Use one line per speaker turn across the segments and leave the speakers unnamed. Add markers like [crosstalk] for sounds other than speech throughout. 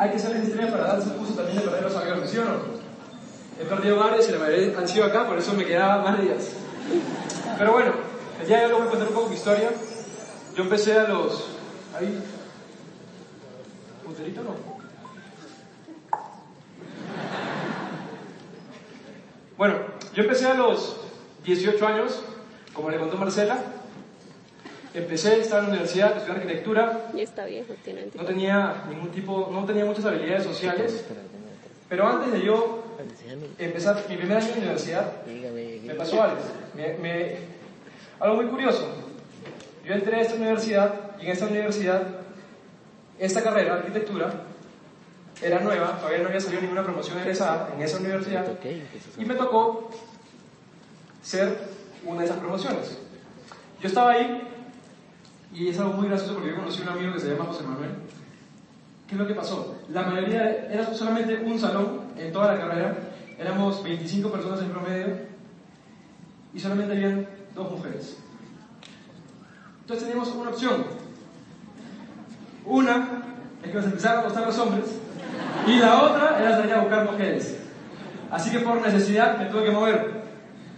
hay que ser extrema para darse el gusto también de perder los aviones, ¿sí o no? He perdido varios y la mayoría han sido acá, por eso me quedaba más días. Pero bueno, el día de hoy les voy a contar un poco mi historia. Yo empecé a los... Ahí... ¿Punterito no? Bueno, yo empecé a los 18 años, como le contó Marcela. Empecé, estaba en la universidad, estudié arquitectura,
Ya está viejo, tiene
no tenía ningún tipo, no tenía muchas habilidades sociales, pero antes de yo empezar mi primer año de universidad, me pasó algo. Me- me- algo muy curioso. Yo entré a esta universidad y en esta universidad, esta carrera, arquitectura, era nueva, todavía no había salido ninguna promoción egresada en esa universidad y me tocó ser una de esas promociones. Yo estaba ahí y es algo muy gracioso porque yo conocí a un amigo que se llama José Manuel. ¿Qué es lo que pasó? La mayoría, era solamente un salón en toda la carrera, éramos 25 personas en promedio y solamente habían dos mujeres. Entonces teníamos una opción. Una es que nos empezaron a gustar los hombres y la otra era salir a buscar mujeres. Así que por necesidad me tuve que mover.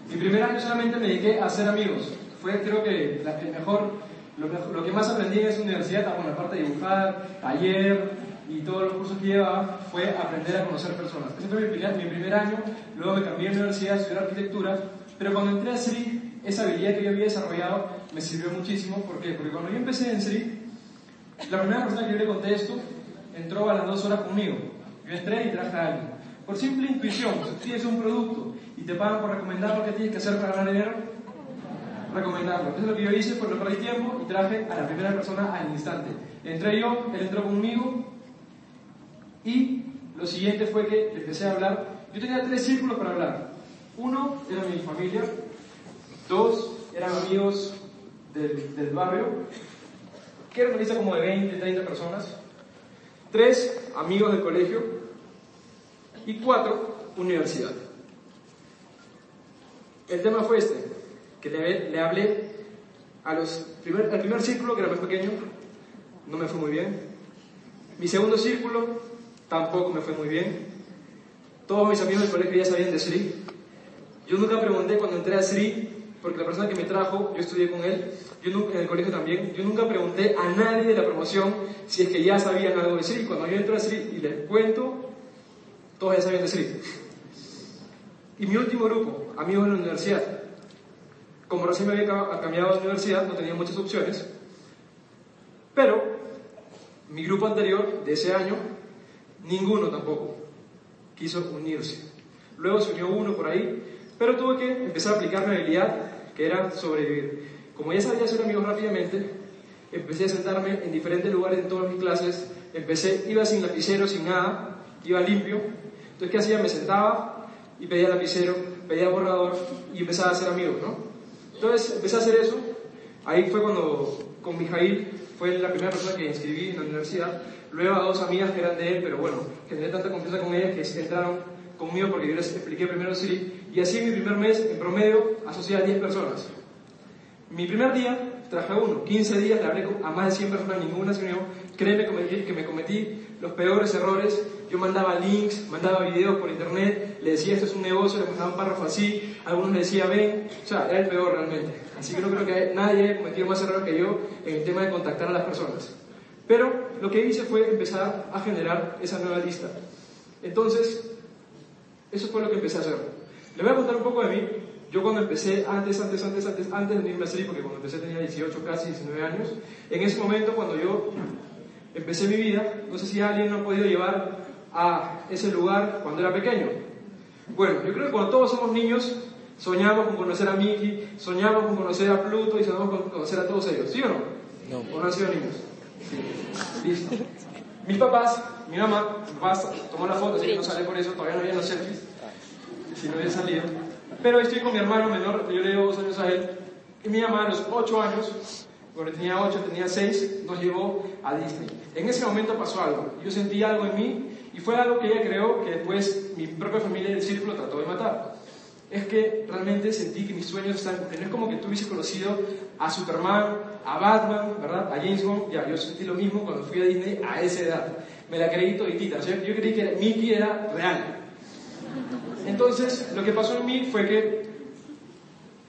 Mi primer año solamente me dediqué a hacer amigos. Fue creo que la, el mejor, lo, que más aprendí en esa universidad, ah, bueno, aparte de dibujar, taller y todos los cursos que llevaba, fue aprender a conocer personas. Ese fue mi primer, mi primer año, luego me cambié de universidad a estudiar arquitectura, pero cuando entré a SRI, esa habilidad que yo había desarrollado me sirvió muchísimo. ¿Por qué? Porque cuando yo empecé en SRI, la primera persona que yo le conté esto entró a las dos horas conmigo. Yo entré y traje a alguien. Por simple intuición, si tienes un producto y te pagan por recomendar lo que tienes que hacer para ganar dinero, recomendarlo. Entonces lo que yo hice fue no perdí tiempo y traje a la primera persona al instante. Entré yo, él entró conmigo y lo siguiente fue que empecé a hablar. Yo tenía tres círculos para hablar. Uno era mi familia, dos eran amigos del, del barrio, que era una lista como de 20, 30 personas, tres amigos del colegio y cuatro universidad. El tema fue este, que le, le hablé al primer círculo, que era más pequeño, no me fue muy bien. Mi segundo círculo tampoco me fue muy bien. Todos mis amigos del colegio ya sabían de Sri. Yo nunca pregunté cuando entré a Sri, porque la persona que me trajo, yo estudié con él, yo nunca, en el colegio también, yo nunca pregunté a nadie de la promoción si es que ya sabían algo de Sri. Cuando yo entro a Sri y les cuento, todos ya sabían de Sri. Y mi último grupo, amigos de la universidad. Como recién me había ca- cambiado de universidad, no tenía muchas opciones, pero mi grupo anterior de ese año, ninguno tampoco quiso unirse. Luego se unió uno por ahí, pero tuve que empezar a aplicar mi habilidad, que era sobrevivir. Como ya sabía hacer amigos rápidamente, empecé a sentarme en diferentes lugares en todas mis clases, empecé, iba sin lapicero, sin nada, iba limpio. Entonces, ¿qué hacía? Me sentaba y pedía lapicero, pedía borrador y empezaba a hacer amigos, ¿no? Entonces, empecé a hacer eso. Ahí fue cuando, con Mijail, fue la primera persona que inscribí en la universidad. Luego a dos amigas que eran de él, pero bueno, generé tanta confianza con ellas que entraron conmigo porque yo les expliqué primero Siri. Y así en mi primer mes, en promedio, asocié a 10 personas. Mi primer día traje a uno, 15 días le hablé a más de 100 personas, ninguna se unió. Créeme que me cometí los peores errores. Yo mandaba links, mandaba videos por internet, le decía esto es un negocio, le mandaba un párrafo así, algunos le decía ven, o sea, era el peor realmente. Así que no creo que nadie haya cometido más errores que yo en el tema de contactar a las personas. Pero lo que hice fue empezar a generar esa nueva lista. Entonces, eso fue lo que empecé a hacer. Le voy a contar un poco de mí. yo cuando empecé, antes, antes, antes, antes, antes de irme a salir, porque cuando empecé tenía 18, casi 19 años, en ese momento cuando yo empecé mi vida, no sé si alguien me ha podido llevar a ese lugar cuando era pequeño. Bueno, yo creo que cuando todos somos niños, soñamos con conocer a Mickey, soñamos con conocer a Pluto y soñamos con conocer a todos ellos, ¿sí o no?
No.
¿O no han sido niños? Sí. Listo. Mis papás, mi mamá, mi papá tomó la foto, así que no sale por eso, todavía no había los selfies, si no había salido. Pero estoy con mi hermano menor, yo le llevo dos años a él, y mi mamá a los ocho años, cuando tenía ocho, tenía seis, nos llevó a Disney. En ese momento pasó algo, yo sentí algo en mí, y fue algo que ella creó que después mi propia familia del círculo trató de matar. Es que realmente sentí que mis sueños estaban cumpliendo. Es como que tú hubiese conocido a Superman, a Batman, ¿verdad? A James Bond. Ya, yo sentí lo mismo cuando fui a Disney a esa edad. Me la creí toditita. O sea, yo creí que Mickey era real. Entonces, lo que pasó en mí fue que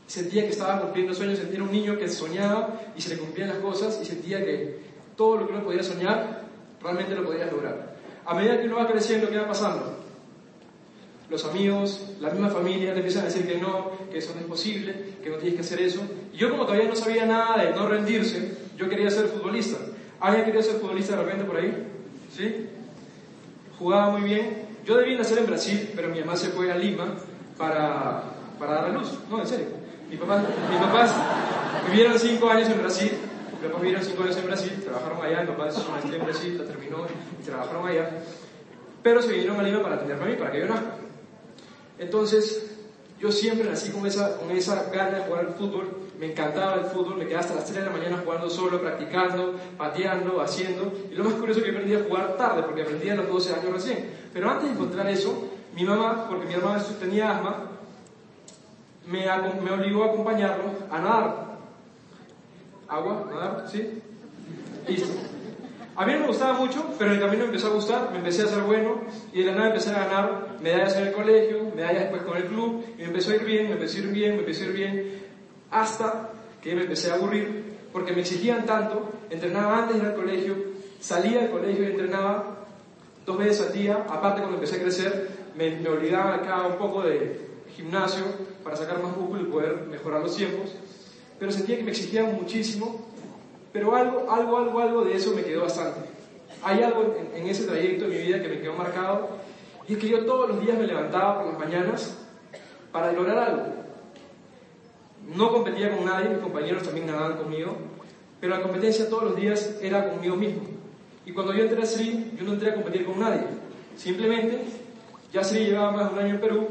sentía que estaba cumpliendo sueños, sentía un niño que soñaba y se le cumplían las cosas y sentía que todo lo que uno podía soñar, realmente lo podía lograr. A medida que uno va creciendo, ¿qué va pasando? Los amigos, la misma familia te empiezan a decir que no, que eso no es posible, que no tienes que hacer eso. Y yo como todavía no sabía nada de no rendirse, yo quería ser futbolista. ¿Alguien quería ser futbolista de repente por ahí? ¿Sí? Jugaba muy bien. Yo debía nacer en Brasil, pero mi mamá se fue a Lima para, para dar a luz. No, en serio. Mi papá, mis papás vivieron cinco años en Brasil. Papás vivieron cinco años en Brasil, trabajaron allá. Mi papá hizo maestría en Brasil, la terminó y trabajaron allá. Pero se vinieron a Lima para atenderme a mí, para que yo nazca. Entonces, yo siempre nací con esa, con esa gana de jugar al fútbol. Me encantaba el fútbol, me quedaba hasta las 3 de la mañana jugando solo, practicando, pateando, haciendo. Y lo más curioso es que aprendí a jugar tarde, porque aprendí a los 12 años recién. Pero antes de encontrar eso, mi mamá, porque mi hermana tenía asma, me, me obligó a acompañarlo a nadar. ¿Agua? ¿Nadar? ¿Sí? Listo. A mí no me gustaba mucho, pero en el camino me empezó a gustar, me empecé a hacer bueno y de la nada empecé a ganar medallas en el colegio, medallas después con el club y me empezó a ir bien, me empezó a ir bien, me empezó a ir bien, hasta que me empecé a aburrir porque me exigían tanto, entrenaba antes de ir al colegio, salía del colegio y entrenaba dos veces al día, aparte cuando empecé a crecer me, me obligaba acá un poco de gimnasio para sacar más músculo y poder mejorar los tiempos, pero sentía que me exigían muchísimo pero algo, algo, algo, algo de eso me quedó bastante. Hay algo en, en, ese trayecto de mi vida que me quedó marcado y es que yo todos los días me levantaba por las mañanas para lograr algo. No competía con nadie, mis compañeros también nadaban conmigo, pero la competencia todos los días era conmigo mismo. Y cuando yo entré a SRI, yo no entré a competir con nadie. Simplemente, ya SRI llevaba más de un año en Perú,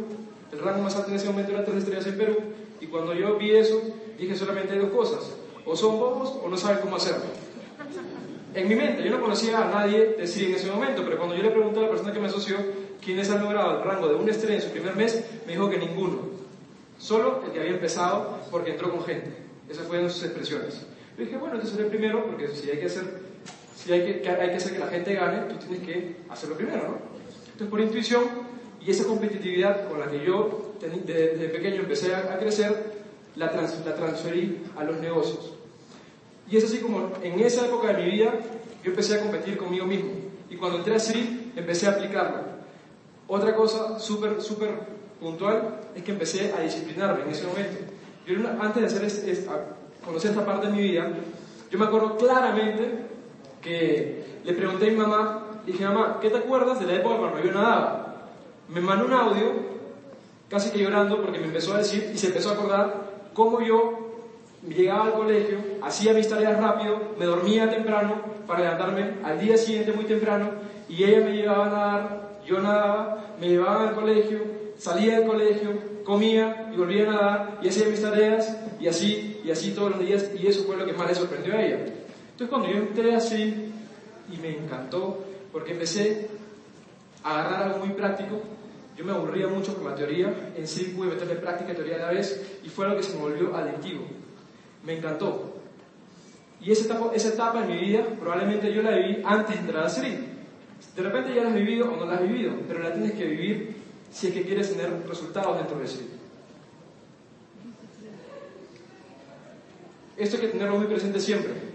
el rango más alto en ese momento era tres estrellas en Perú, y cuando yo vi eso, dije solamente dos cosas o son bobos o no saben cómo hacerlo. En mi mente, yo no conocía a nadie decir en ese momento, pero cuando yo le pregunté a la persona que me asoció quiénes han logrado el rango de una estrella en su primer mes, me dijo que ninguno. Solo el que había empezado porque entró con gente. Esas fueron sus expresiones. Yo dije, bueno, entonces el primero porque si hay que hacer, si hay que, hay que hacer que la gente gane, tú tienes que hacerlo primero, ¿no? Entonces, por intuición y esa competitividad con la que yo desde pequeño empecé a crecer, la, trans, la transferí a los negocios. Y es así como en esa época de mi vida yo empecé a competir conmigo mismo. Y cuando entré a CRI empecé a aplicarlo. Otra cosa súper, súper puntual es que empecé a disciplinarme en ese momento. Yo antes de hacer este, este, conocer esta parte de mi vida, yo me acuerdo claramente que le pregunté a mi mamá, dije, mamá, ¿qué te acuerdas de la época cuando yo nadaba? Me mandó un audio, casi que llorando, porque me empezó a decir y se empezó a acordar cómo yo llegaba al colegio, hacía mis tareas rápido, me dormía temprano para levantarme al día siguiente muy temprano y ella me llevaba a nadar, yo nadaba, me llevaba al colegio, salía del colegio, comía y volvía a nadar y hacía mis tareas y así, y así todos los días y eso fue lo que más le sorprendió a ella. Entonces cuando yo entré así y me encantó porque empecé a agarrar algo muy práctico, yo me aburría mucho con la teoría, en sí pude meterle práctica y teoría a la vez y fue lo que se me volvió adictivo. Me encantó. Y esa etapa, esa etapa en mi vida probablemente yo la viví antes de entrar a SRI. De repente ya la has vivido o no la has vivido, pero la tienes que vivir si es que quieres tener resultados dentro de SRI. Esto hay que tenerlo muy presente siempre.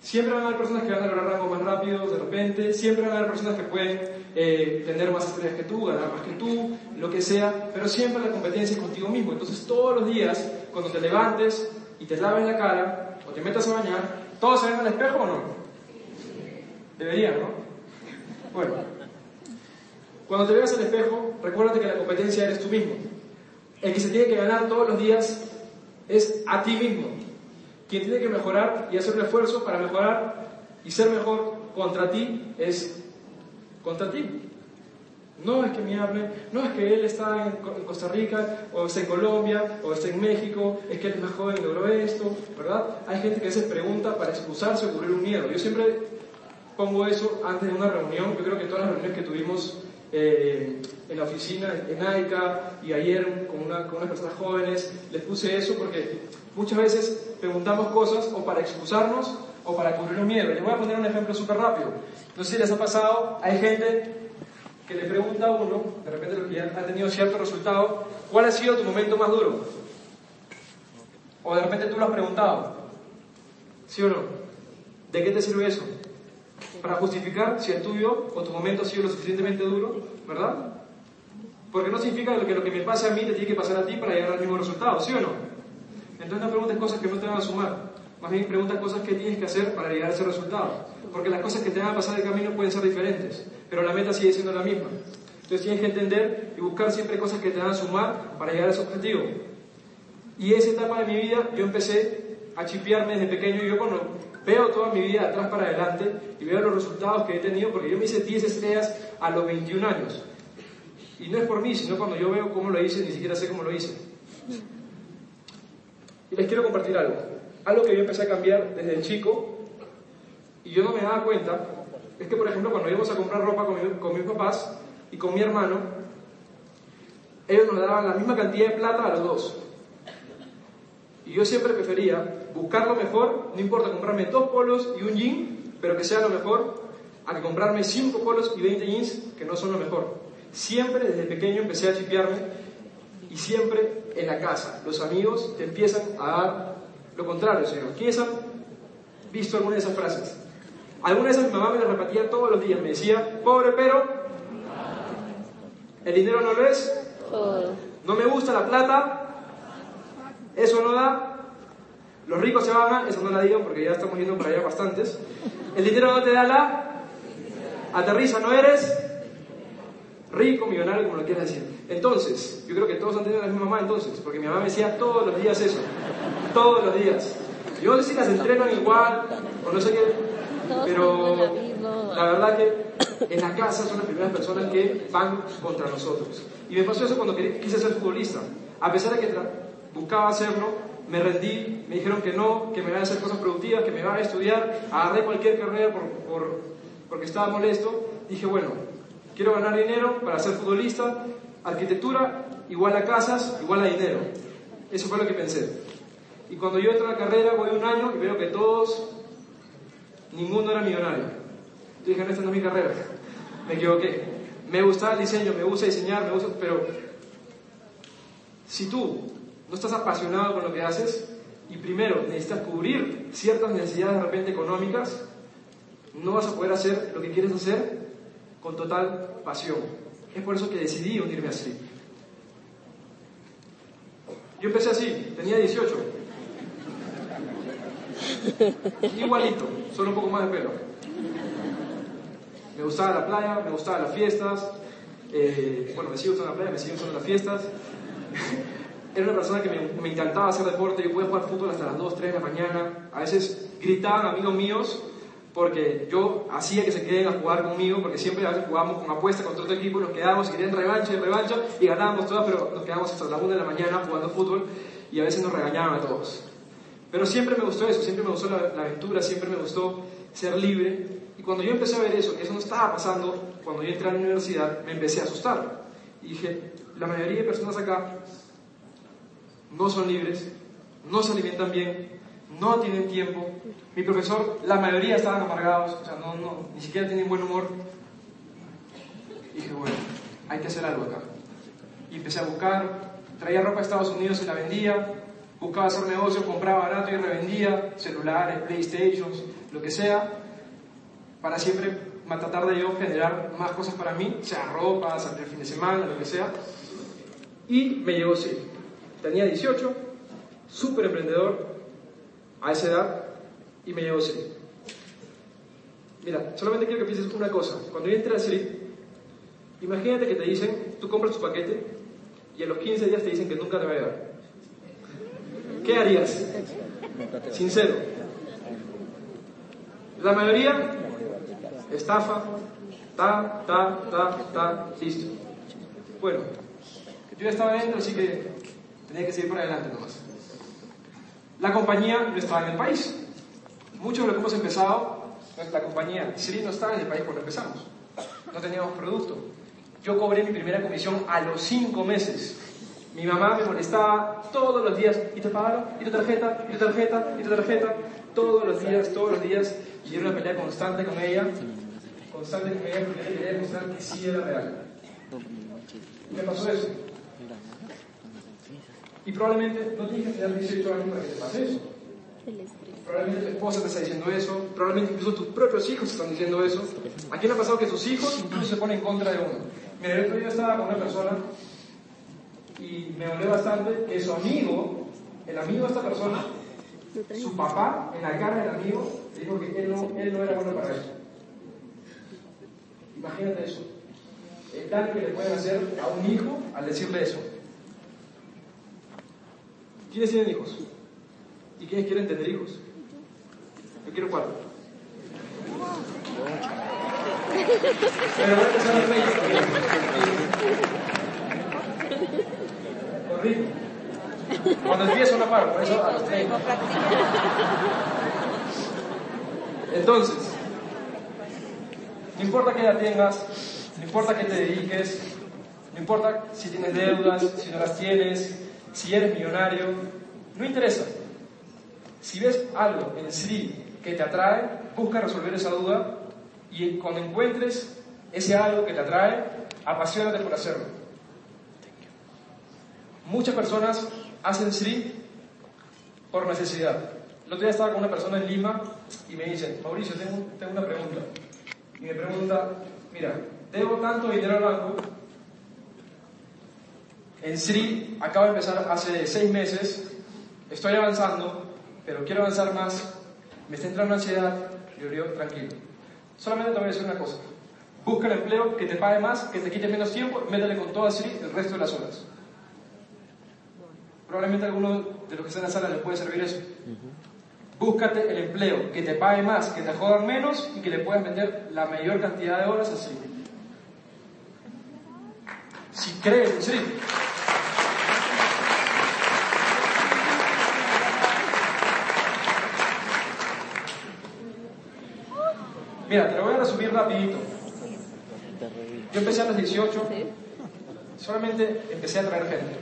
Siempre van a haber personas que van a lograr rango más rápido de repente, siempre van a haber personas que pueden eh, tener más estrellas que tú, ganar más que tú, lo que sea, pero siempre la competencia es contigo mismo. Entonces todos los días, cuando te levantes y te laves la cara o te metas a bañar, ¿todos se ven al espejo o no? Deberían, ¿no? Bueno, cuando te veas al espejo, recuérdate que la competencia eres tú mismo. El que se tiene que ganar todos los días es a ti mismo. Quien tiene que mejorar y hacer un esfuerzo para mejorar y ser mejor contra ti es contra ti. No es que me hable, no es que él está en Costa Rica, o está en Colombia, o está en México, es que él es más joven y logró esto, ¿verdad? Hay gente que se pregunta para excusarse o cubrir un miedo. Yo siempre pongo eso antes de una reunión, yo creo que todas las reuniones que tuvimos eh, en la oficina, en AICA, y ayer con, una, con unas personas jóvenes, les puse eso porque muchas veces preguntamos cosas o para excusarnos o para cubrir un miedo. Les voy a poner un ejemplo súper rápido. No sé si les ha pasado, hay gente que le pregunta a uno, de repente los que ya han tenido cierto resultado, ¿cuál ha sido tu momento más duro? O de repente tú lo has preguntado, ¿sí o no? ¿De qué te sirve eso? Para justificar si el tuyo o tu momento ha sido lo suficientemente duro, ¿verdad? Porque no significa que lo que me pase a mí te tiene que pasar a ti para llegar al mismo resultado, ¿sí o no? Entonces no preguntes cosas que no te van a sumar. Más bien pregunta cosas que tienes que hacer para llegar a ese resultado. Porque las cosas que te van a pasar de camino pueden ser diferentes, pero la meta sigue siendo la misma. Entonces tienes que entender y buscar siempre cosas que te van a sumar para llegar a ese objetivo. Y esa etapa de mi vida yo empecé a chipearme desde pequeño. Y yo cuando veo toda mi vida atrás para adelante y veo los resultados que he tenido, porque yo me hice 10 estrellas a los 21 años. Y no es por mí, sino cuando yo veo cómo lo hice, ni siquiera sé cómo lo hice. Y les quiero compartir algo algo que yo empecé a cambiar desde el chico y yo no me daba cuenta es que, por ejemplo, cuando íbamos a comprar ropa con, mis papás y con mi hermano, ellos nos daban la misma cantidad de plata a los dos. Y yo siempre prefería buscar lo mejor, no importa comprarme dos polos y un jean, pero que sea lo mejor, a que comprarme cinco polos y 20 jeans que no son lo mejor. Siempre desde pequeño empecé a chipearme y siempre en la casa. Los amigos te empiezan a dar lo contrario, Señor. ¿Quiénes han visto alguna de esas frases? Alguna de esas mi mamá me las repetía todos los días. Me decía, pobre pero, el dinero no lo es, no me gusta la plata, eso no da, los ricos se van a, eso no la digo porque ya estamos yendo para allá bastantes, el dinero no te da la, aterriza, no eres rico, millonario, como lo quieras decir. Entonces, yo creo que todos han tenido la misma mamá entonces, porque mi mamá me decía todos los días eso, todos los días. Yo no sé si las entrenan igual, o no sé qué, pero la verdad que en la casa son las primeras personas que van contra nosotros. Y me pasó eso cuando quise ser futbolista. A pesar de que buscaba hacerlo, me rendí, me dijeron que no, que me iban a hacer cosas productivas, que me iban a estudiar, agarré cualquier carrera por, por, porque estaba molesto. Dije, bueno, quiero ganar dinero para ser futbolista, arquitectura igual a casas, igual a dinero. Eso fue lo que pensé. Y cuando yo entro a la carrera, voy un año y veo que todos, ninguno era millonario. Yo dije, no, esta no es mi carrera. Me equivoqué. Me gusta el diseño, me gusta diseñar, me gusta, pero si tú no estás apasionado con lo que haces y primero necesitas cubrir ciertas necesidades de repente económicas, no vas a poder hacer lo que quieres hacer con total pasión. Es por eso que decidí unirme así. Yo empecé así, tenía 18. Igualito, solo un poco más de pelo. Me gustaba la playa, me gustaban las fiestas. Eh, bueno, me sigo gustando la playa, me sigo gustando las fiestas. [laughs] Era una persona que me, me, encantaba hacer deporte. Yo podía jugar fútbol hasta las 2, 3 de la mañana. A veces gritaban amigos míos porque yo hacía que se queden a jugar conmigo, porque siempre a veces jugábamos con apuesta contra otro equipo, nos quedábamos y querían revancha y revancha, y ganábamos todas, pero nos quedábamos hasta las 1 de la mañana jugando fútbol, y a veces nos regañaban a todos. Pero siempre me gustó eso, siempre me gustó la, la aventura, siempre me gustó ser libre, y cuando yo empecé a ver eso, que eso no estaba pasando, cuando yo entré a la universidad, me empecé a asustar. Y dije, la mayoría de personas acá no son libres, no se alimentan bien, no tienen tiempo. Mi profesor, la mayoría estaban amargados, o sea, no, no, ni siquiera tienen buen humor. Dije, bueno, hay que hacer algo acá. Y empecé a buscar, traía ropa de Estados Unidos y la vendía, buscaba hacer negocio, compraba barato y revendía celulares, PlayStations, lo que sea, para siempre tratar de yo generar más cosas para mí, sea ropa, salir el fin de semana, lo que sea. Y me llegó sí. Tenía 18, súper emprendedor a esa edad, y me llegó sí. Mira, solamente quiero que pienses una cosa. Cuando yo entré a Sri, imagínate que te dicen, tú compras tu paquete y en los 15 días te dicen que nunca te va a llegar. ¿Qué harías? Sincero. La mayoría, estafa, ta, ta, ta, ta, listo. Bueno, yo ya estaba dentro, así que tenía que seguir por adelante nomás. La compañía no estaba en el país. Muchos de los que hemos empezado, la compañía Siri no estaba en el país cuando empezamos. No teníamos producto. Yo cobré mi primera comisión a los cinco meses. Mi mamá me molestaba todos los días. ¿Y te pagaron? ¿Y tu tarjeta? ¿Y tu tarjeta? ¿Y tu tarjeta? Todos los días, todos los días. Y era una pelea constante con ella. Constante con ella porque ella quería demostrar que sí era real. ¿Qué pasó eso? Y probablemente no tienes que tener 18 años para que te pase eso. Probablemente tu esposa te está diciendo eso, probablemente incluso tus propios hijos te están diciendo eso. ¿A quién ha pasado que sus hijos incluso se ponen en contra de uno? Mira, el otro día estaba con una persona y me dolió bastante que su amigo, el amigo de esta persona, su papá, en la cara del amigo, le dijo que él no, él no era bueno para eso. Imagínate eso. El daño que le pueden hacer a un hijo al decirle eso. ¿Quiénes tienen hijos? ¿Y quiénes quieren tener hijos? Yo quiero cuatro. Pero voy a empezar a reír. Cuando empiezo no paro, por eso a los 30. Entonces, no importa qué edad tengas, no importa qué te dediques, no importa si tienes deudas, si no las tienes, si eres millonario, no interesa. Si ves algo en sí que te atrae, busca resolver esa duda y cuando encuentres ese algo que te atrae, apasionate por hacerlo. Muchas personas hacen Sri por necesidad. El otro día estaba con una persona en Lima y me dice, Mauricio, tengo, una pregunta. Y me pregunta, mira, debo tanto dinero al banco. En Sri acabo de empezar hace seis meses, estoy avanzando, pero quiero avanzar más, me está entrando ansiedad, y yo digo, tranquilo. Solamente te voy a decir una cosa. Busca el empleo que te pague más, que te quite menos tiempo, métele con todo así el resto de las horas. Probablemente a alguno de los que están en la sala les puede servir eso. Búscate el empleo que te pague más, que te jodan menos y que le puedas vender la mayor cantidad de horas así. Si crees, sí. Mira, te lo voy a resumir rapidito. Yo empecé a los 18, solamente empecé a traer gente.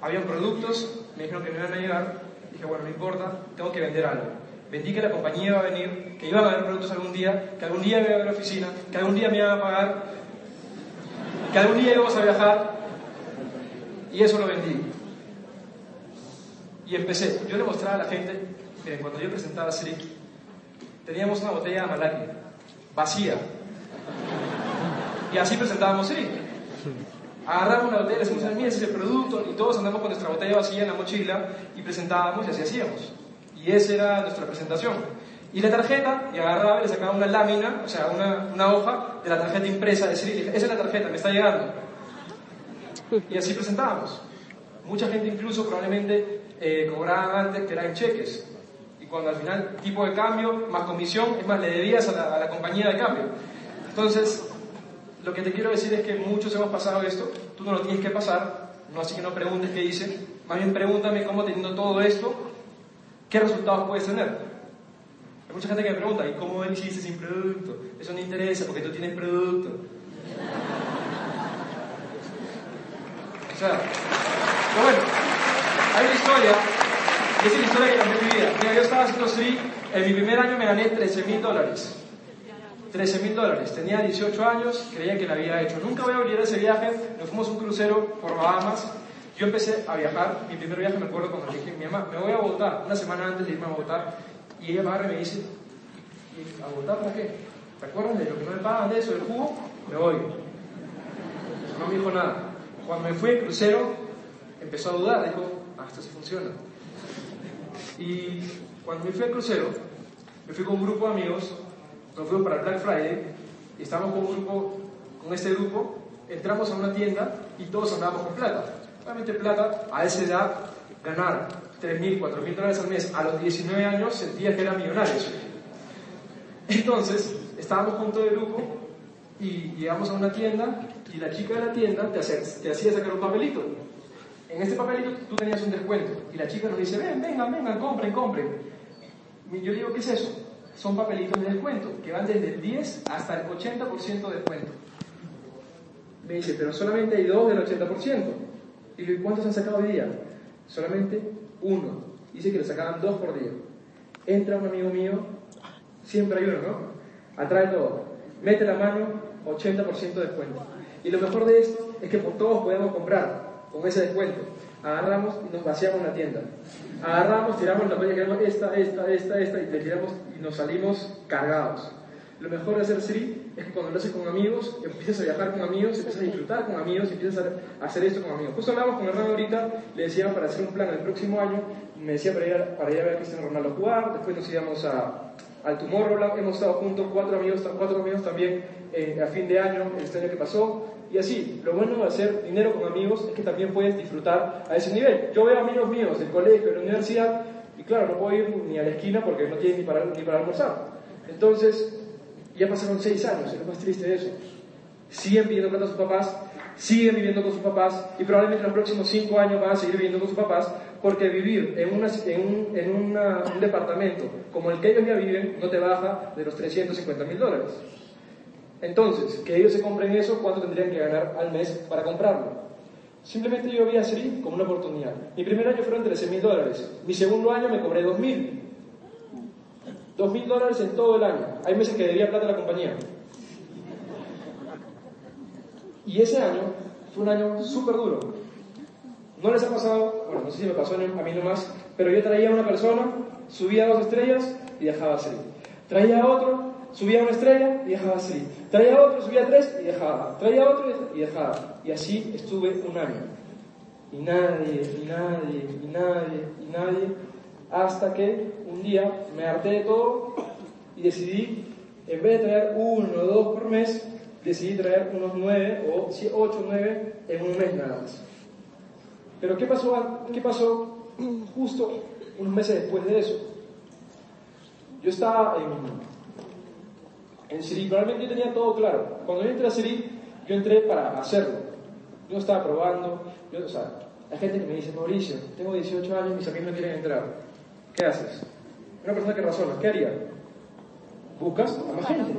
Habían productos, me dijeron que me iban a llegar, dije, bueno, no importa, tengo que vender algo. Vendí que la compañía iba a venir, que iban a haber productos algún día, que algún día iba a haber oficina, que algún día me iban a pagar, que algún día íbamos a viajar, y eso lo vendí. Y empecé, yo le mostraba a la gente, miren, cuando yo presentaba a teníamos una botella de Malaki, vacía. Y así presentábamos Sri. Agarramos una botella, le decimos, mira, ese es el producto, y todos andamos con nuestra botella vacía en la mochila y presentábamos y así hacíamos. Y esa era nuestra presentación. Y la tarjeta, y agarraba y le sacaba una lámina, o sea, una, una hoja de la tarjeta impresa de dije, esa es la tarjeta, me está llegando. Y así presentábamos. Mucha gente incluso probablemente eh, cobraban antes que eran cheques. Y cuando al final, tipo de cambio, más comisión, es más, le debías a la, a la compañía de cambio. Entonces, lo que te quiero decir es que muchos hemos pasado esto, tú no lo tienes que pasar, no así que no preguntes qué hice, más bien pregúntame cómo teniendo todo esto, qué resultados puedes tener. Hay mucha gente que me pregunta, ¿y cómo hiciste sin producto? Eso no interesa porque tú tienes producto. O sea, pero bueno, hay una historia, y es la historia que cambió mi vida. Mira, yo estaba haciendo street, en mi primer año me gané 13 mil dólares. 13 mil dólares. Tenía 18 años, creía que la había hecho. Nunca voy a olvidar ese viaje. Nos fuimos un crucero por Bahamas Yo empecé a viajar, mi primer viaje me acuerdo cuando dije, mi mamá, me voy a Bogotá, una semana antes de irme a Bogotá, y ella me me dice, ¿y a Bogotá para qué? ¿Te acuerdas de lo que no me pagan de eso, del jugo? Me voy. No me dijo nada. Cuando me fui al crucero, empezó a dudar, dijo, ah, esto sí funciona. Y cuando me fui al crucero, me fui con un grupo de amigos, nos fuimos para Black Friday, y estábamos con un grupo, con este grupo, entramos a una tienda y todos andábamos con plata. Obviamente plata, a esa edad, ganar 3.000, 4.000 dólares al mes a los 19 años sentía que era millonario. Entonces, estábamos junto del grupo y llegamos a una tienda y la chica de la tienda te hacía, sacar un papelito. En este papelito tú tenías un descuento y la chica nos dice, ven, vengan, vengan, compren, compren. Y yo digo, ¿qué es eso? Son papelitos de descuento que van desde el 10 hasta el 80% de descuento. Me dice, pero solamente hay dos del 80%. Y digo, ¿cuántos han sacado hoy día? Solamente uno. Dice que le sacaban dos por día. Entra un amigo mío, siempre hay uno, ¿no? Atrae todo. Mete la mano, 80% de descuento. Y lo mejor de esto es que por todos podemos comprar con ese descuento. Agarramos y nos vaciamos la tienda. Agarramos, tiramos la playa que esta, esta, esta, esta, y le tiramos y nos salimos cargados. Lo mejor de hacer Sri cuando lo haces con amigos, empiezas a viajar con amigos, empiezas a disfrutar con amigos, empiezas a hacer esto con amigos. Justo hablamos con Hernán ahorita, le decíamos para hacer un plan el próximo año, me decía para ir a, para ir a ver a Cristiano Ronaldo jugar, después nos íbamos a, al Tomorrowland, hemos estado juntos, cuatro amigos, cuatro amigos también eh, a fin de año, este año que pasó, y así, lo bueno de hacer dinero con amigos es que también puedes disfrutar a ese nivel. Yo veo amigos míos del colegio, de la universidad, y claro, no puedo ir ni a la esquina porque no tienen ni para, ni para almorzar. Entonces, ya pasaron seis años, es lo más triste de eso. Siguen pidiendo plata a sus papás, siguen viviendo con sus papás y probablemente en los próximos cinco años van a seguir viviendo con sus papás porque vivir en, una, en, un, en un departamento como el que ellos ya viven no te baja de los 350 mil dólares. Entonces, que ellos se compren eso, ¿cuánto tendrían que ganar al mes para comprarlo? Simplemente yo vi a Sri como una oportunidad. Mi primer año fueron 13 mil dólares. Mi segundo año me cobré 2 mil. 2 mil dólares en todo el año. Hay meses que debía plata a la compañía. Y ese año fue un año súper duro. No les ha pasado, bueno, no sé si me pasó a mí nomás, pero yo traía a una persona, subía dos estrellas y dejaba así. Traía a otro, subía una estrella y dejaba así. Traía otro, subía tres y dejaba. Traía otro y dejaba. Y así estuve un año. Y nadie, y nadie, y nadie, y nadie, hasta que un día me harté de todo y decidí, en vez de traer uno o dos por mes, decidí traer unos nueve o ocho o nueve en un mes nada más. Pero ¿qué pasó, ¿qué pasó justo unos meses después de eso? Yo estaba en en Siri, probablemente yo tenía todo claro. Cuando yo entré a Siri, yo entré para hacerlo. Yo estaba probando, yo, o sea, hay gente que me dice, Mauricio, tengo 18 años, mis amigos no quieren entrar. ¿Qué haces? Una persona que razona, ¿qué haría? Buscas a más gente.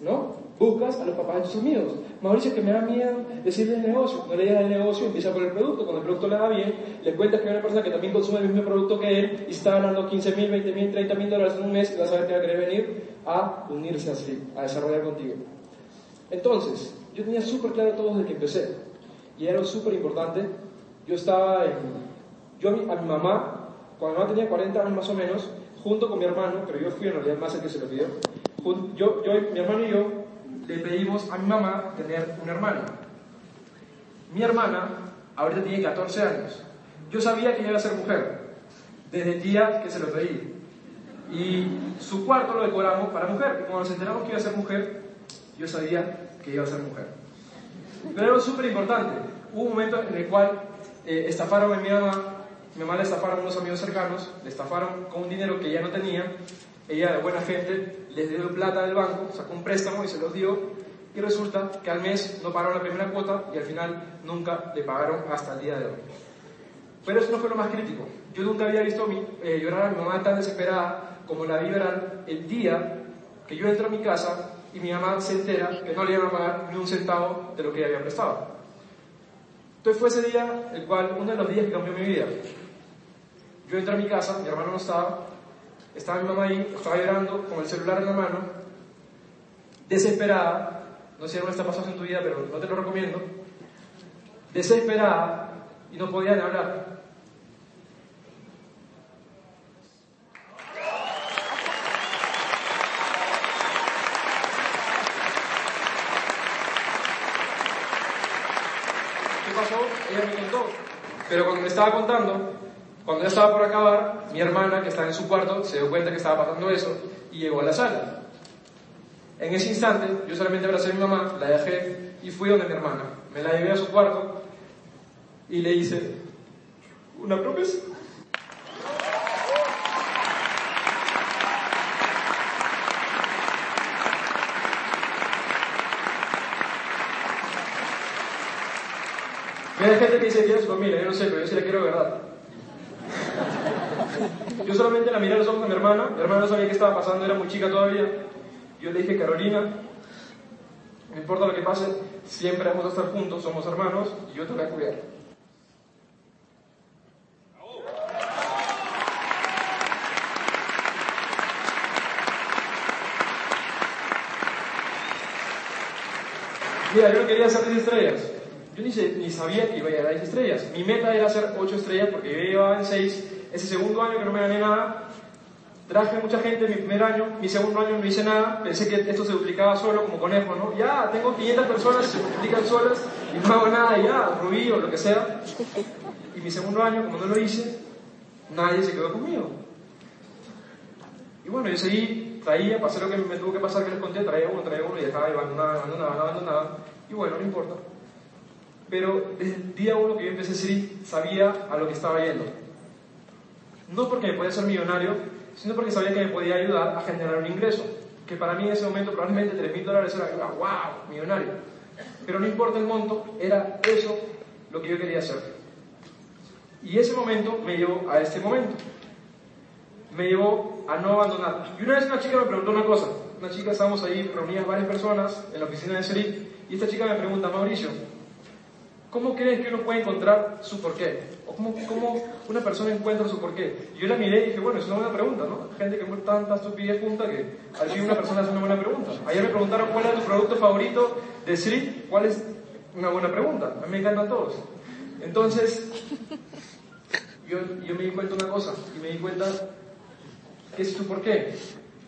¿No? Buscas a los papás de tus amigos. Mauricio, que me da miedo decirle el negocio. No le digas el negocio, empieza por el producto. Cuando el producto le da bien, le cuentas que hay una persona que también consume el mismo producto que él y está ganando 15 mil, 20 mil, 30 mil dólares en un mes y vas a ver que va a querer venir a unirse así, a desarrollar contigo. Entonces, yo tenía súper claro todo desde que empecé. Y era súper importante. Yo estaba en... Yo a mi, a mi mamá, cuando mamá tenía 40 años más o menos, junto con mi hermano, pero yo fui en realidad más el que se lo pidió, yo, yo, mi hermano y yo le pedimos a mi mamá tener una hermana. Mi hermana ahorita tiene 14 años. Yo sabía que iba a ser mujer desde el día que se lo pedí. Y su cuarto lo decoramos para mujer. Y cuando nos enteramos que iba a ser mujer, yo sabía que iba a ser mujer. Pero era súper importante. Hubo un momento en el cual eh, estafaron a mi mamá. Mi mamá le estafaron a unos amigos cercanos, le estafaron con un dinero que ella no tenía. Ella, de buena gente, les dio plata del banco, sacó un préstamo y se los dio. Y resulta que al mes no pagaron la primera cuota y al final nunca le pagaron hasta el día de hoy. Pero eso no fue lo más crítico. Yo nunca había visto eh, llorar a mi mamá tan desesperada como la vi llorar el día que yo entro a mi casa y mi mamá se entera que no le iban a pagar ni un centavo de lo que ella había prestado. Entonces fue ese día el cual, uno de los días que cambió mi vida. Yo entré a mi casa, mi hermano no estaba, estaba mi mamá ahí, estaba llorando con el celular en la mano, desesperada, no sé si está pasando en tu vida, pero no te lo recomiendo, desesperada, y no podía ni hablar. ¿Qué pasó? Ella me contó. Pero cuando me estaba contando, cuando ya estaba por acabar, mi hermana, que estaba en su cuarto, se dio cuenta que estaba pasando eso y llegó a la sala. En ese instante, yo solamente abracé a mi mamá, la dejé y fui donde mi hermana. Me la llevé a su cuarto y le hice una promesa. Hay gente que dice su familia, yo no sé, pero yo sí la quiero de verdad. Yo solamente la miré a los ojos de mi hermana, mi hermana no sabía qué estaba pasando, era muy chica todavía. Yo le dije, Carolina, no importa lo que pase, siempre vamos a estar juntos, somos hermanos y yo te voy a cuidar. Mira, yo no quería hacer 10 estrellas. Yo ni, ni sabía que iba a llegar a 10 estrellas. Mi meta era hacer 8 estrellas porque yo llevaba en 6. Ese segundo año que no me gané nada, traje mucha gente mi primer año, mi segundo año no hice nada, pensé que esto se duplicaba solo como conejo, ¿no? Ya, tengo 500 personas, se multiplican solas y no hago nada, ya, rubí o lo que sea. Y mi segundo año, como no lo hice, nadie se quedó conmigo. Y bueno, yo seguí, traía, pasé lo que me tuvo que pasar que les conté, traía uno, traía uno y dejaba y abandonaba, abandonaba, abandonaba. Y bueno, no importa. Pero desde el día uno que yo empecé a seguir, sabía a lo que estaba yendo. No porque me podía ser millonario, sino porque sabía que me podía ayudar a generar un ingreso. Que para mí en ese momento probablemente 3 mil dólares era, wow, millonario. Pero no importa el monto, era eso lo que yo quería hacer. Y ese momento me llevó a este momento. Me llevó a no abandonar. Y una vez una chica me preguntó una cosa. Una chica, estábamos ahí reunidas varias personas en la oficina de Seri, y esta chica me pregunta, Mauricio, ¿Cómo crees que uno puede encontrar su porqué? ¿O cómo, cómo una persona encuentra su porqué? Yo la miré y dije, bueno, es una buena pregunta, ¿no? Gente que muere tanta estupidez junta que al fin una persona hace una buena pregunta. Ayer me preguntaron cuál es tu producto favorito de Sri, cuál es una buena pregunta. A mí me encantan todos. Entonces, yo, yo me di cuenta una cosa, y me di cuenta que es su porqué.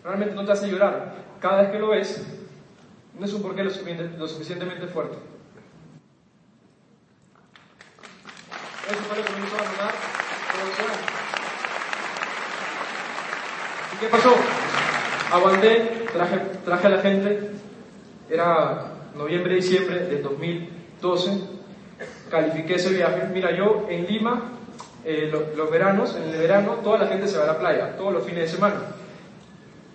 Realmente no te hace llorar. Cada vez que lo ves, no es un porqué lo suficientemente fuerte. ¿Y qué pasó? Aguanté, traje, traje a la gente, era noviembre, diciembre del 2012, califiqué ese viaje. Mira, yo en Lima, eh, los, veranos, en el verano, toda la gente se va a la playa, todos los fines de semana.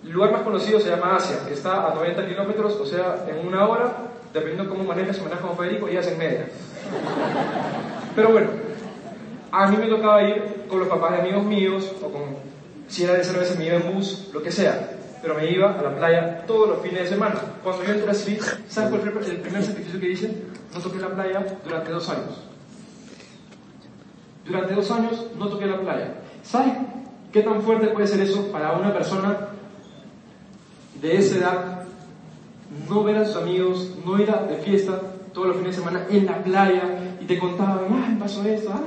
El lugar más conocido se llama Asia, que está a 90 kilómetros, o sea, en una hora, dependiendo cómo manejas, se maneja como Federico, y en media. Pero bueno, a mí me tocaba ir con los papás de amigos míos, o con, si era de cerveza me iba en bus, lo que sea, pero me iba a la playa todos los fines de semana. Cuando yo entré a Street, ¿sabes cuál fue el primer sacrificio que hice? No toqué la playa durante dos años. Durante dos años no toqué la playa. ¿Sabes qué tan fuerte puede ser eso para una persona de esa edad? No ver a sus amigos, no ir a de fiesta todos los fines de semana en la playa y te contaban, ah, pasó esto, ah,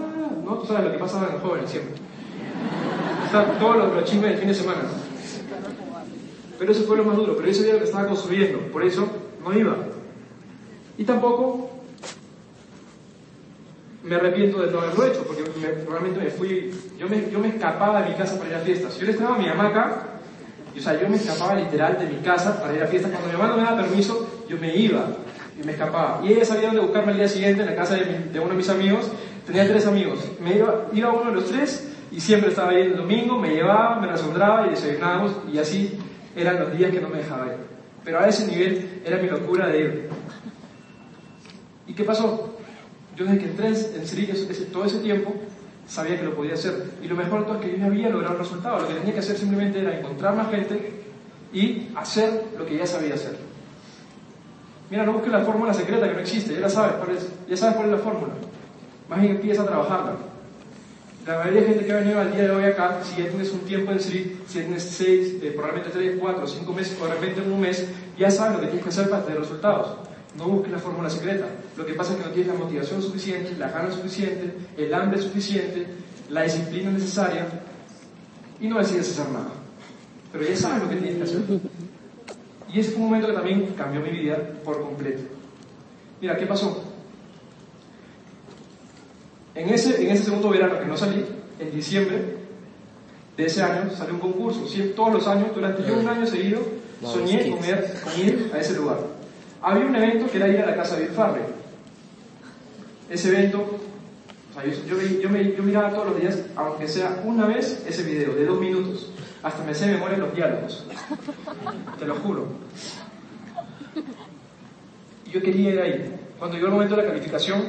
¿no? Tú sabes lo que pasaba en los jóvenes siempre. Todos los, chismes del fin de semana. Pero eso fue lo más duro, pero eso era lo que estaba construyendo, por eso no iba. Y tampoco me arrepiento de no haberlo hecho, porque realmente me fui, yo me, yo me escapaba de mi casa para ir a fiestas. Yo le estaba a mi mamá acá, y, o sea, yo me escapaba literal de mi casa para ir a fiestas. Cuando mi mamá no me daba permiso, yo me iba y me escapaba. Y ella sabía dónde buscarme el día siguiente en la casa de, uno de mis amigos Tenía tres amigos. Me iba, iba uno de los tres y siempre estaba ahí el domingo, me llevaba, me resondraba y desayunábamos y así eran los días que no me dejaba ir. Pero a ese nivel era mi locura de ir. ¿Y qué pasó? Yo desde que entré en Sri, todo ese tiempo, sabía que lo podía hacer. Y lo mejor de todo es que yo ya había logrado el resultado. Lo que tenía que hacer simplemente era encontrar más gente y hacer lo que ya sabía hacer. Mira, no busques la fórmula secreta que no existe, ya la sabes cuál es, ya sabes cuál la fórmula más bien empieza a trabajarla. La mayoría de gente que ha venido al día de hoy acá, si ya tienes un tiempo en Sri, si tienes 6, eh, probablemente 3, 4, 5 meses, o de repente un mes, ya sabes lo que tienes que hacer para tener resultados. no busques la fórmula secreta. Lo que pasa es que no tienes la motivación suficiente, la gana suficiente, el hambre suficiente, la disciplina necesaria y no decides hacer nada. Pero ya sabes lo que tienes que hacer. Y ese fue un momento que también cambió mi vida por completo. Mira, ¿qué pasó? En ese, en ese segundo verano que no salí, en diciembre de ese año, salió un concurso. todos los años, durante yo un año seguido, soñé con ir, a ese lugar. Había un evento que era ir a la casa de Farley. Ese evento, o sea, yo, yo, yo, miraba todos los días, aunque sea una vez, ese video de dos minutos. Hasta me sé de memoria los diálogos. Te lo juro. Yo quería ir ahí. Cuando llegó el momento de la calificación,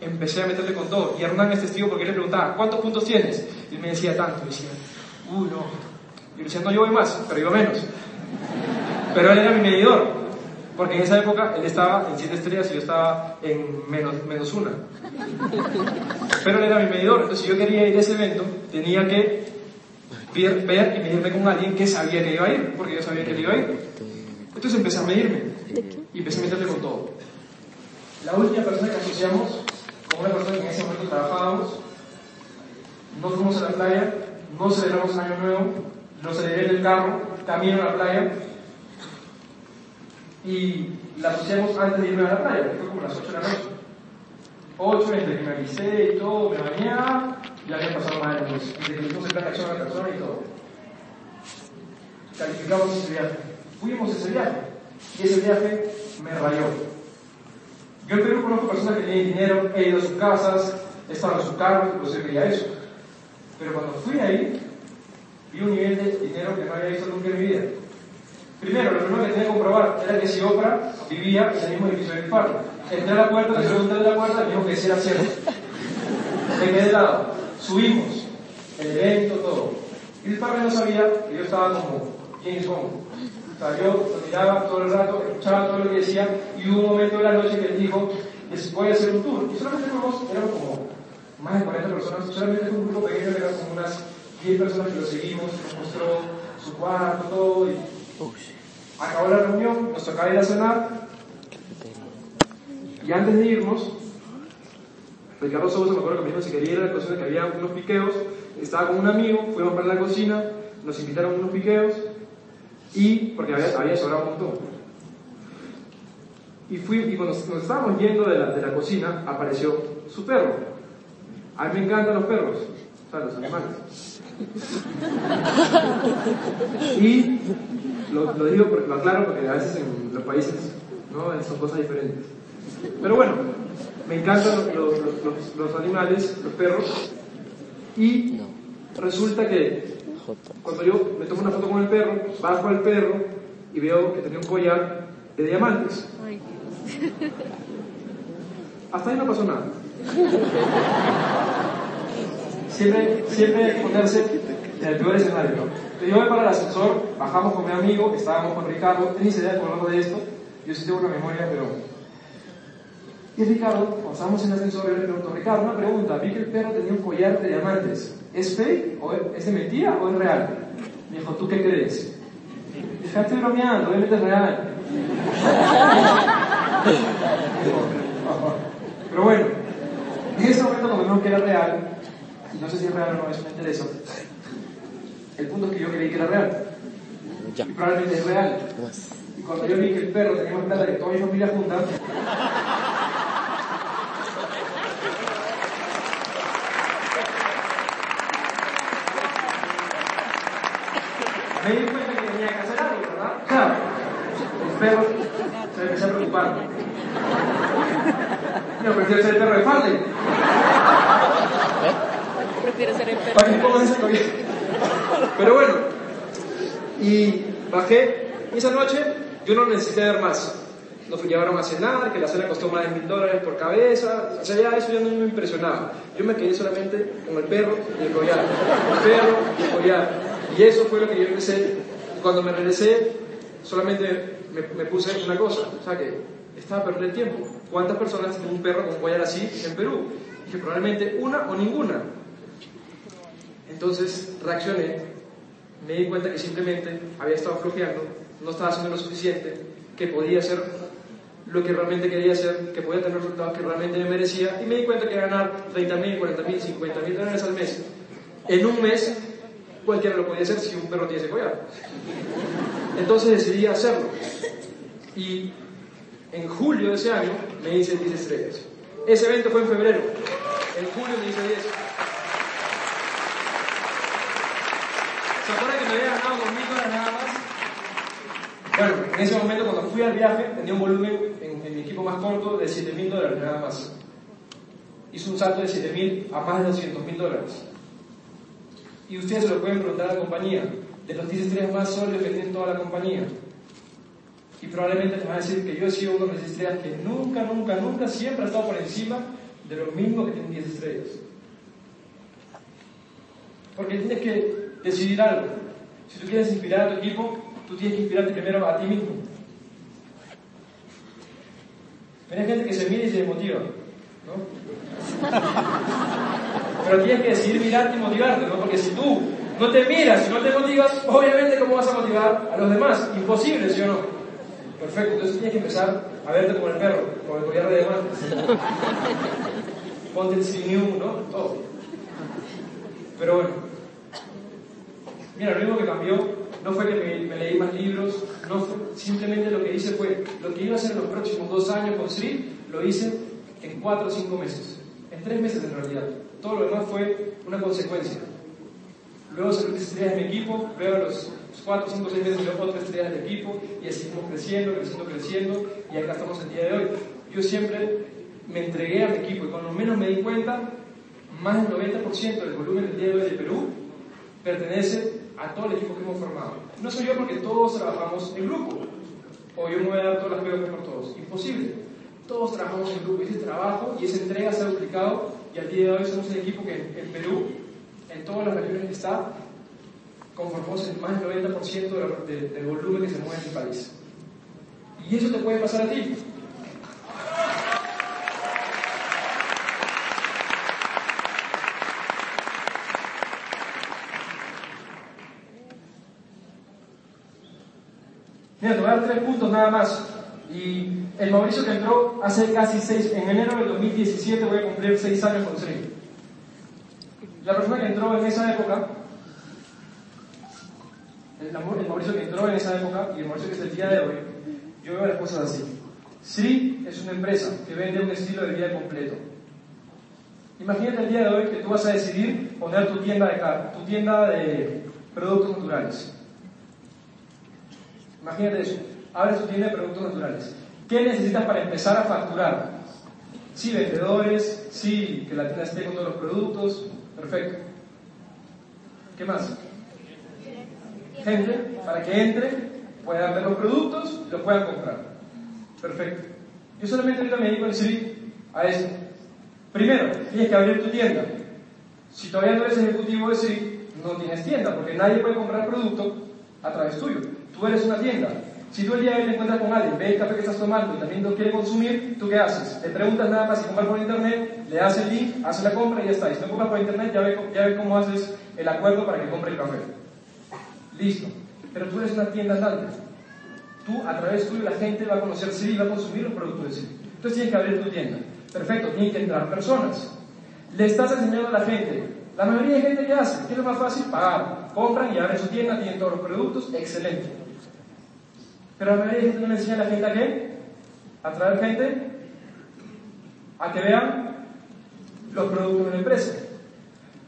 empecé a meterle con todo. Y Hernán es testigo porque le preguntaba, ¿cuántos puntos tienes? Y él me decía tanto. Y decía, uy, no. Y decía, no, yo voy más, pero yo menos. Pero él era mi medidor. Porque en esa época él estaba en 7 estrellas y yo estaba en menos, menos una. Pero él era mi medidor. Entonces, si yo quería ir a ese evento, tenía que ver, ver y medirme con alguien que sabía que iba a ir, porque yo sabía que él iba a ir. Entonces empecé a medirme y empecé a meterle con todo. La última persona que asociamos con una persona que en ese momento trabajábamos, nos fuimos a la playa, no celebramos Año Nuevo, lo celebré en el carro, camino a la playa y la asociamos antes de irme a la playa, que fue como las 8 de la noche. 8, entre que me avisé y todo, me bañaba, ya había pasado más de dos. Desde que puse plan acción a la persona y todo. Calificamos ese viaje. Fuimos ese viaje. Y ese viaje me rayó. Yo en Perú conozco personas que tienen dinero, he ido a sus casas, he estado en su carro, inclusive quería eso. Pero cuando fui ahí, vi un nivel de dinero que no había visto nunca en mi vida. Primero, lo primero que tenía que comprobar era que si Oprah vivía en el mismo edificio de mi. Entré a la puerta, le pregunté de la puerta, me dijo que sí era cierto. Me quedé de lado. Subimos, el evento, todo. Y el padre no sabía que yo estaba como James Bond. O sea, yo lo miraba todo el rato, escuchaba todo lo que decía, y hubo un momento de la noche que él dijo, voy a hacer un tour. Y solamente fuimos, éramos como más de 40 personas, solamente un grupo pequeño, eran como unas 10 personas que lo seguimos, nos mostró su cuarto, todo, y acabó la reunión, nos tocaba ir a cenar, y antes de irnos, Ricardo Sousa me acuerdo que me dijo si quería ir a la cocina, que había unos piqueos, estaba con un amigo, fuimos para la cocina, nos invitaron a unos piqueos, y, porque había, había sobrado un montón. Y, fui, y cuando nos estábamos yendo de la, de la cocina, apareció su perro. A mí me encantan los perros, o sea, los animales. y lo, lo digo, porque, lo aclaro, porque a veces en los países ¿no? son cosas diferentes. Pero bueno, me encantan los, animales, los perros, y resulta que cuando yo me tomo una foto con el perro, bajo al perro y veo que tenía un collar de diamantes. Hasta ahí no pasó nada. Siempre, siempre hay que ponerse en el peor escenario, ¿no? yo voy para el ascensor, bajamos con mi amigo, estábamos con Ricardo, tenéis idea de de esto, yo sí tengo una memoria, pero y Ricardo, estábamos en el ascensor, yo le pregunto, Ricardo, una pregunta, vi que el perro tenía un collar de diamantes. ¿Es fake? ¿O es de mentira o es real? Me dijo, ¿tú qué crees? Dije, estoy bromeando, obviamente es real. Pero bueno, en ese momento cuando vimos que era real, y no sé si es real o no, eso me interesa, el punto es que yo creí que era real. Y probablemente es real. Y cuando yo vi que el perro tenía más plata que toda mi familia junta, me di cuenta que tenía que hacer algo, ¿verdad? Claro, el perro se empezó a preocupar. Yo prefiero ser el perro de Farley.
Prefiero ser el perro.
de Pero bueno, y bajé, y esa noche yo no necesité ver más. Nos llevaron a cenar, que la cena costó más de mil dólares por cabeza. O sea, ya eso ya no me impresionaba. Yo me quedé solamente con el perro y el collar. El perro y el collar. Y eso fue lo que yo empecé. Cuando me regresé, solamente me, puse una cosa, o sea que estaba perdiendo el tiempo. ¿Cuántas personas tienen un perro con collar así en Perú? Dije, probablemente una o ninguna. Entonces reaccioné, me di cuenta que simplemente había estado flojeando, no estaba haciendo lo suficiente, que podía hacer lo que realmente quería hacer, que podía tener resultados que realmente me merecía y me di cuenta que ganar 30 mil, 40 mil, 50 mil dólares al mes en un mes cualquiera lo podía hacer si un perro tiene ese collar. Entonces decidí hacerlo. Y en julio de ese año me hice 10 estrellas. Ese evento fue en febrero. En julio me hice 10. ¿Se acuerdan que me había ganado 2 mil dólares nada más? Bueno, en ese momento cuando fui al viaje tenía un volumen en, en mi equipo más corto de 7 mil dólares nada más. Hice un salto de 7 mil a más de 200 mil dólares. Y ustedes se lo pueden preguntar a la compañía, de los 10 estrellas más sólidos que tiene toda la compañía. Y probablemente les van a decir que yo he sido uno de las estrellas que nunca, nunca, nunca, siempre ha estado por encima de lo mismo que tienen 10 estrellas. Porque tienes que decidir algo. Si tú quieres inspirar a tu equipo, tú tienes que inspirarte primero a ti mismo. Pero gente que se mira y se desmotiva, ¿no? [laughs] Pero tienes que decidir mirarte y motivarte, ¿no? Porque si tú no te miras, si no te motivas, obviamente ¿cómo vas a motivar a los demás? Imposible, ¿sí o no? Perfecto, entonces tienes que empezar a verte como el perro, como el collar de diamantes. [laughs] Ponte el sinium, ¿no? Todo. Pero bueno. Mira, lo único que cambió no fue que me, me, leí más libros, no fue, simplemente lo que hice fue, lo que iba a hacer en los próximos dos años con Sri, lo hice en cuatro o cinco meses, en tres meses en realidad. Todo lo demás fue una consecuencia. Luego se tres estrellas de mi equipo, luego los cuatro, cinco, seis meses luego otras estrellas del equipo, y así seguimos creciendo, creciendo, creciendo, y acá estamos el día de hoy. Yo siempre me entregué a mi equipo, y cuando menos me di cuenta, más del 90% del volumen del día de hoy de Perú pertenece a todo el equipo que hemos formado. No soy yo porque todos trabajamos en grupo, o yo me voy a dar todas las pegas por todos. Imposible. Todos trabajamos en grupo y ese trabajo y esa entrega se ha duplicado y al día de hoy somos un equipo que en Perú, en todas las regiones que está, conformamos el más del 90% de, de, del volumen que se mueve en el país. Y eso te puede pasar a ti. Mira, te voy a dar tres puntos nada más. Y el Mauricio que entró hace casi seis, en enero del 2017 voy a cumplir seis años con Sri. La persona que entró en esa época, el, Mauricio que entró en esa época y el Mauricio que es el día de hoy, yo veo las cosas así. Sri es una empresa que vende un estilo de vida completo. Imagínate el día de hoy que tú vas a decidir poner tu tienda de carne, tu tienda de productos naturales. Imagínate eso. Abres tu tienda de productos naturales. ¿Qué necesitas para empezar a facturar? Sí, vendedores, sí, que la tienda esté con todos los productos. Perfecto. ¿Qué más? Gente, para que entre, puedan ver los productos y los puedan comprar. Perfecto. Yo solamente ahorita me dedico a a eso. Primero, tienes que abrir tu tienda. Si todavía no eres ejecutivo de CIRI, no tienes tienda, porque nadie puede comprar producto a través tuyo. Tú eres una tienda. Si tú el día de hoy te encuentras con alguien, ve el café que estás tomando y también lo quiere consumir, ¿tú qué haces? Le preguntas nada más si compras por internet, le das el link, hace la compra y ya está. Y si no compras por internet, ya ve, ya ve cómo haces el acuerdo para que compre el café. Listo. Pero tú eres una tienda andante. Tú, a través tuyo, la gente va a conocer Siri y va a consumir los productos de Siri. Entonces tienes que abrir tu tienda. Perfecto, tienen que entrar personas. Le estás enseñando a la gente. La mayoría de gente que hace, ¿qué es lo más fácil? Pagar. Compran y abren su tienda, tienen todos los productos, excelente. Pero la mayoría de gente no le enseña a la gente a qué? A traer gente a que vean los productos de la empresa.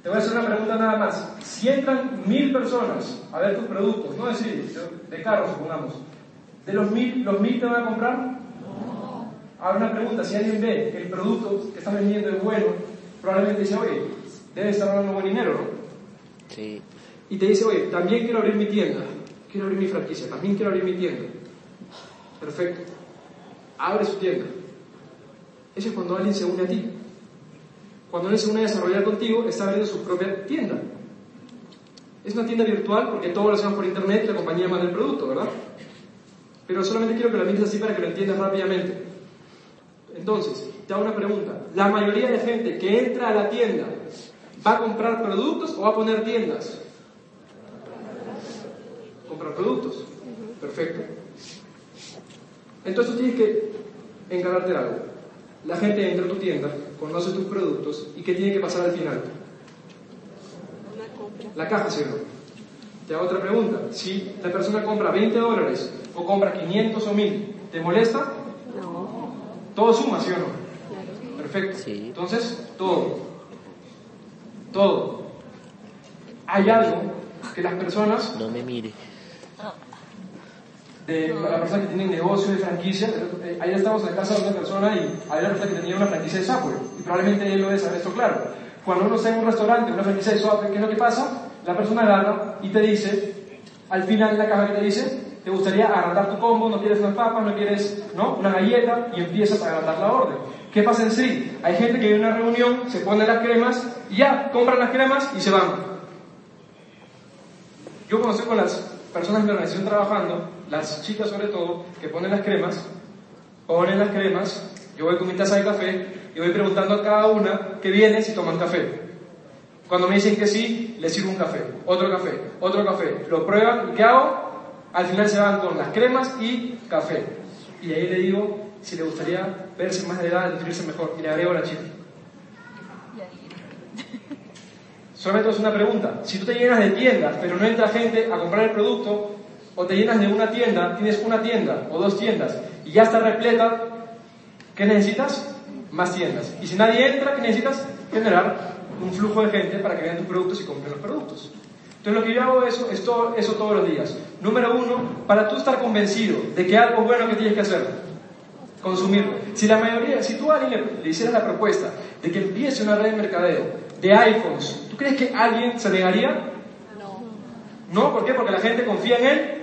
Te voy a hacer una pregunta nada más. Si entran mil personas a ver tus productos, no decir de carros, supongamos, de los mil, ¿los mil te van a comprar? No. Ahora una pregunta, si alguien ve que el producto que estás vendiendo es bueno, probablemente dice, oye, debe estar dando buen dinero, ¿no?
Sí.
Y te dice, oye, también quiero abrir mi tienda, quiero abrir mi franquicia, también quiero abrir mi tienda. Perfecto. Abre su tienda. Eso es cuando alguien se une a ti. Cuando alguien se une a desarrollar contigo, está abriendo su propia tienda. Es una tienda virtual porque todo lo hacemos por internet y la compañía manda el producto, ¿verdad? Pero solamente quiero que lo mires así para que lo entiendas rápidamente. Entonces, te hago una pregunta. ¿La mayoría de gente que entra a la tienda va a comprar productos o va a poner tiendas? Comprar productos. Perfecto. Entonces tú tienes que encargarte algo. La gente entra a tu tienda, conoce tus productos y ¿qué tiene que pasar al final?
Una compra.
La caja, ¿sí o no? Te hago otra pregunta. Si la persona compra 20 dólares o compra 500 o 1000, ¿te molesta?
No.
Todo suma, ¿sí o no?
Claro.
Perfecto.
Sí.
Entonces, todo. Todo. Hay algo que las personas,
No me mire.
De las personas que tienen negocio de franquicia, eh, ayer estábamos en casa de una persona y había una persona que tenía una franquicia de software. Y probablemente él lo debe saber esto claro. Cuando uno está en un restaurante, una franquicia de software, ¿qué es lo que pasa? La persona agarra y te dice, al final de la caja que te dice, te gustaría agrandar tu combo, no quieres unas papas, no quieres ¿no? una galleta y empiezas a agrandar la orden. ¿Qué pasa en sí? Hay gente que en una reunión se pone las cremas y ya, compran las cremas y se van. Yo cuando estoy con las personas de mi organización trabajando, las chicas sobre todo, que ponen las cremas, ponen las cremas, yo voy con mi taza de café y voy preguntando a cada una que viene si toman café. Cuando me dicen que sí, les sirvo un café, otro café, otro café. Lo prueban y ¿qué hago? Al final se van con las cremas y café. Y ahí le digo si le gustaría verse más de edad, nutrirse mejor. Y le agrego a la chica. Solamente es una pregunta. Si tú te llenas de tiendas, pero no entra gente a comprar el producto, o te llenas de una tienda, tienes una tienda o dos tiendas y ya está repleta, ¿qué necesitas? Más tiendas. Y si nadie entra, ¿qué necesitas? Generar un flujo de gente para que vean tus productos y compren los productos. Entonces lo que yo hago eso, es todo, eso todos los días. Número uno, para tú estar convencido de que algo bueno que tienes que hacer, consumirlo. Si la mayoría, si tú a alguien le, le hicieras la propuesta de que empiece una red de mercadeo de iPhones, ¿tú crees que alguien se negaría?
No.
No, ¿por qué? Porque la gente confía en él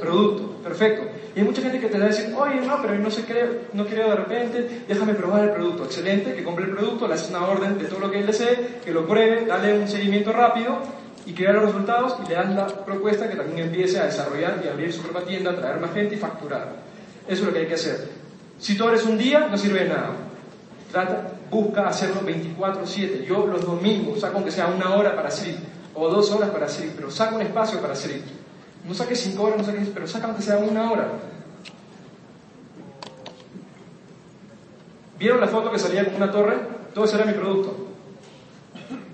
Producto.
perfecto. Y hay mucha gente que te va a decir, oye, no, pero no se cree, no creo de repente, déjame probar el producto. Excelente, que compre el producto, le haces una orden de todo lo que él desee, que lo pruebe, dale un seguimiento rápido y que los resultados y le dan la propuesta que también empiece a desarrollar y abrir su propia tienda, traer más gente y facturar. Eso es lo que hay que hacer. Si tú eres un día, no sirve de nada. Trata, busca hacerlo 24/7. Yo los domingos saco aunque sea una hora para Sri o dos horas para Sri, pero saca un espacio para Sri. No saques cinco horas, no saques, pero saca aunque sea una hora. ¿Vieron la foto que salía con una torre? Todo eso era mi producto.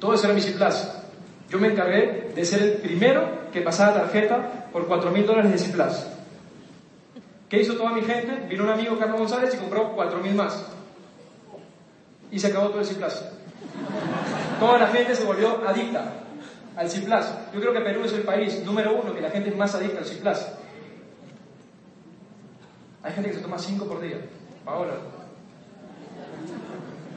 Todo eso era mi Ciplas. Yo me encargué de ser el primero que pasaba tarjeta por 4 mil dólares de Ciplas. ¿Qué hizo toda mi gente? Vino un amigo, Carlos González, y compró 4 mil más. Y se acabó todo el Ciplas. Toda la gente se volvió adicta al Ciplas. Yo creo que Perú es el país número uno que la gente es más adicta al Ciplas. Hay gente que se toma 5 por día. Paola.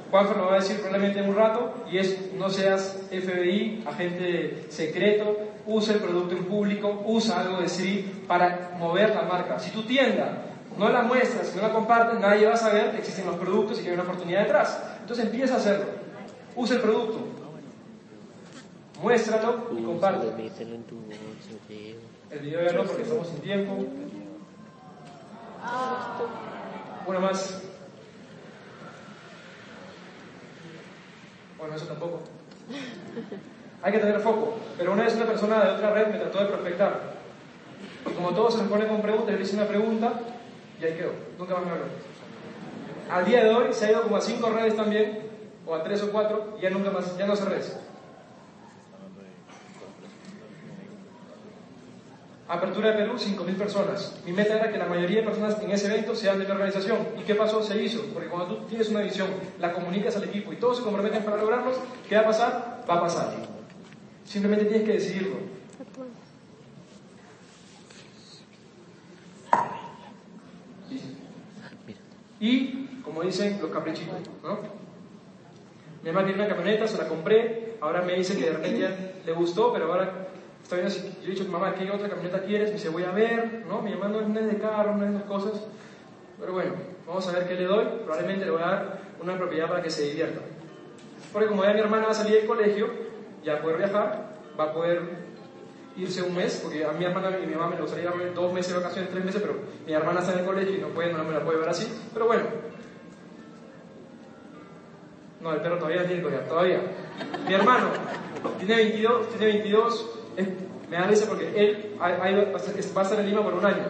Juanfer lo va a decir probablemente en un rato, y es no seas FBI, agente secreto, usa el producto en público, usa algo de sí para mover la marca. Si tu tienda no la muestras, no la compartes, nadie va a saber que existen los productos y que hay una oportunidad detrás. Entonces empieza a hacerlo. Usa el producto. Muéstralo y compártelo. El video ya no porque estamos sin tiempo. Una más. Bueno, eso tampoco. Hay que tener foco. Pero una vez una persona de otra red me trató de prospectar. Y como todos se me pone con preguntas, yo le hice una pregunta y ahí quedó. Nunca más me habló. Al día de hoy se ha ido como a cinco redes también, o a tres o cuatro, y ya nunca más, ya no hace redes. Apertura de Perú, 5.000 personas. Mi meta era que la mayoría de personas en ese evento sean de mi organización. ¿Y qué pasó? Se hizo. Porque cuando tú tienes una visión, la comunicas al equipo y todos se comprometen para lograrlos, ¿qué va a pasar? Va a pasar. Simplemente tienes que decidirlo. Y, como dicen los caprichitos, ¿no? Mi mamá tiene una camioneta, se la compré, ahora me dice que de repente ya le gustó, pero ahora si, yo he dicho, mamá, ¿qué otra camioneta quieres? Me dice, voy a ver, ¿no? Mi mamá no es, de carro, no es de esas cosas, pero bueno, vamos a ver qué le doy, probablemente le voy a dar una propiedad para que se divierta. Porque como ya mi hermana va a salir del colegio, ya poder viajar, va a poder irse un mes, porque a mi hermana y mi mamá me gustaría irme dos meses de vacaciones, tres meses, pero mi hermana está en el colegio y no puede, no me la puede ver así, pero bueno, no, el perro todavía tiene todavía. Mi hermano tiene 22, tiene 22, me da risa porque él va a estar- en Lima por un año.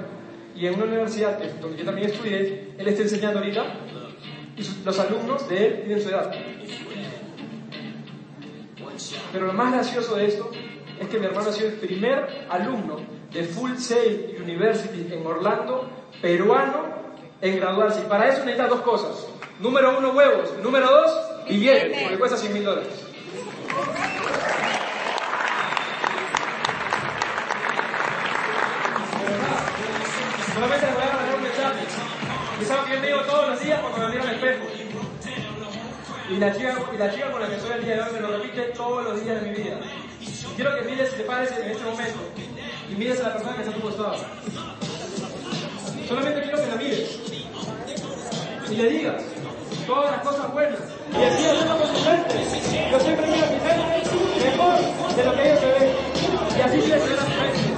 Y en una universidad donde yo también estudié, él está enseñando ahorita y los alumnos de él tienen su edad. Pero lo más gracioso de esto es que mi hermano ha sido el primer alumno de Full Sail University en Orlando, peruano, en graduarse. Y para eso necesita dos cosas. Número uno, huevos. Número dos, billete, porque cuesta 100 mil dólares. Y la chica, y la chica con la que soy el día de hoy me lo repite todos los días de mi vida. Quiero que mires, te pares en este momento y mires a la persona que está a tu costado. Solamente quiero que la mires y le digas todas las cosas buenas. Y así hacerlo con su gente. Yo siempre miro a mi gente mejor de lo que ellos se ven. Y así se será la gente.